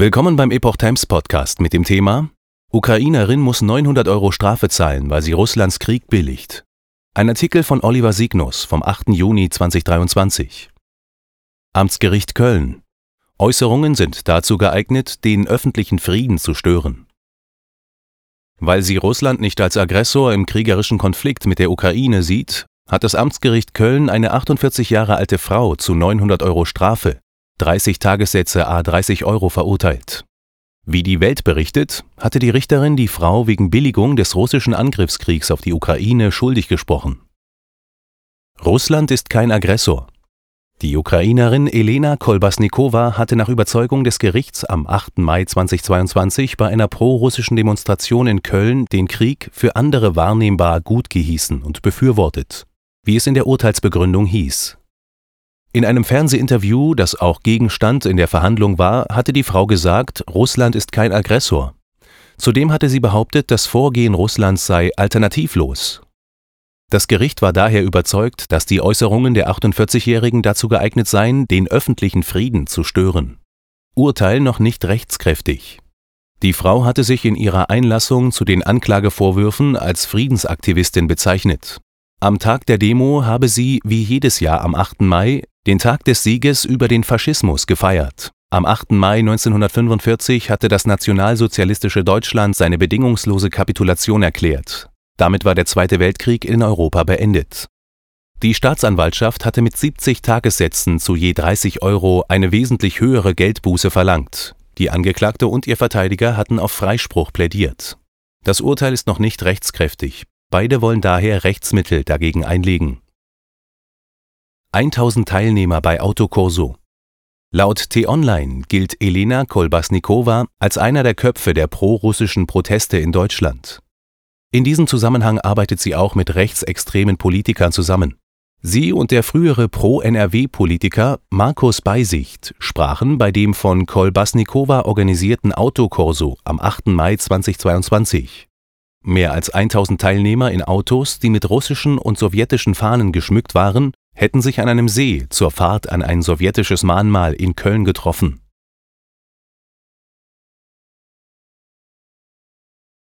Willkommen beim Epoch Times Podcast mit dem Thema Ukrainerin muss 900 Euro Strafe zahlen, weil sie Russlands Krieg billigt. Ein Artikel von Oliver Signus vom 8. Juni 2023. Amtsgericht Köln. Äußerungen sind dazu geeignet, den öffentlichen Frieden zu stören. Weil sie Russland nicht als Aggressor im kriegerischen Konflikt mit der Ukraine sieht, hat das Amtsgericht Köln eine 48 Jahre alte Frau zu 900 Euro Strafe 30 Tagessätze a 30 Euro verurteilt. Wie die Welt berichtet, hatte die Richterin die Frau wegen Billigung des russischen Angriffskriegs auf die Ukraine schuldig gesprochen. Russland ist kein Aggressor. Die Ukrainerin Elena Kolbasnikova hatte nach Überzeugung des Gerichts am 8. Mai 2022 bei einer prorussischen Demonstration in Köln den Krieg für andere wahrnehmbar gut gehießen und befürwortet, wie es in der Urteilsbegründung hieß. In einem Fernsehinterview, das auch Gegenstand in der Verhandlung war, hatte die Frau gesagt, Russland ist kein Aggressor. Zudem hatte sie behauptet, das Vorgehen Russlands sei alternativlos. Das Gericht war daher überzeugt, dass die Äußerungen der 48-Jährigen dazu geeignet seien, den öffentlichen Frieden zu stören. Urteil noch nicht rechtskräftig. Die Frau hatte sich in ihrer Einlassung zu den Anklagevorwürfen als Friedensaktivistin bezeichnet. Am Tag der Demo habe sie, wie jedes Jahr am 8. Mai, den Tag des Sieges über den Faschismus gefeiert. Am 8. Mai 1945 hatte das nationalsozialistische Deutschland seine bedingungslose Kapitulation erklärt. Damit war der Zweite Weltkrieg in Europa beendet. Die Staatsanwaltschaft hatte mit 70 Tagessätzen zu je 30 Euro eine wesentlich höhere Geldbuße verlangt. Die Angeklagte und ihr Verteidiger hatten auf Freispruch plädiert. Das Urteil ist noch nicht rechtskräftig. Beide wollen daher Rechtsmittel dagegen einlegen. 1000 Teilnehmer bei Autokorso. Laut T-Online gilt Elena Kolbasnikova als einer der Köpfe der prorussischen Proteste in Deutschland. In diesem Zusammenhang arbeitet sie auch mit rechtsextremen Politikern zusammen. Sie und der frühere Pro-NRW-Politiker Markus Beisicht sprachen bei dem von Kolbasnikova organisierten Autokorso am 8. Mai 2022. Mehr als 1000 Teilnehmer in Autos, die mit russischen und sowjetischen Fahnen geschmückt waren, hätten sich an einem See zur Fahrt an ein sowjetisches Mahnmal in Köln getroffen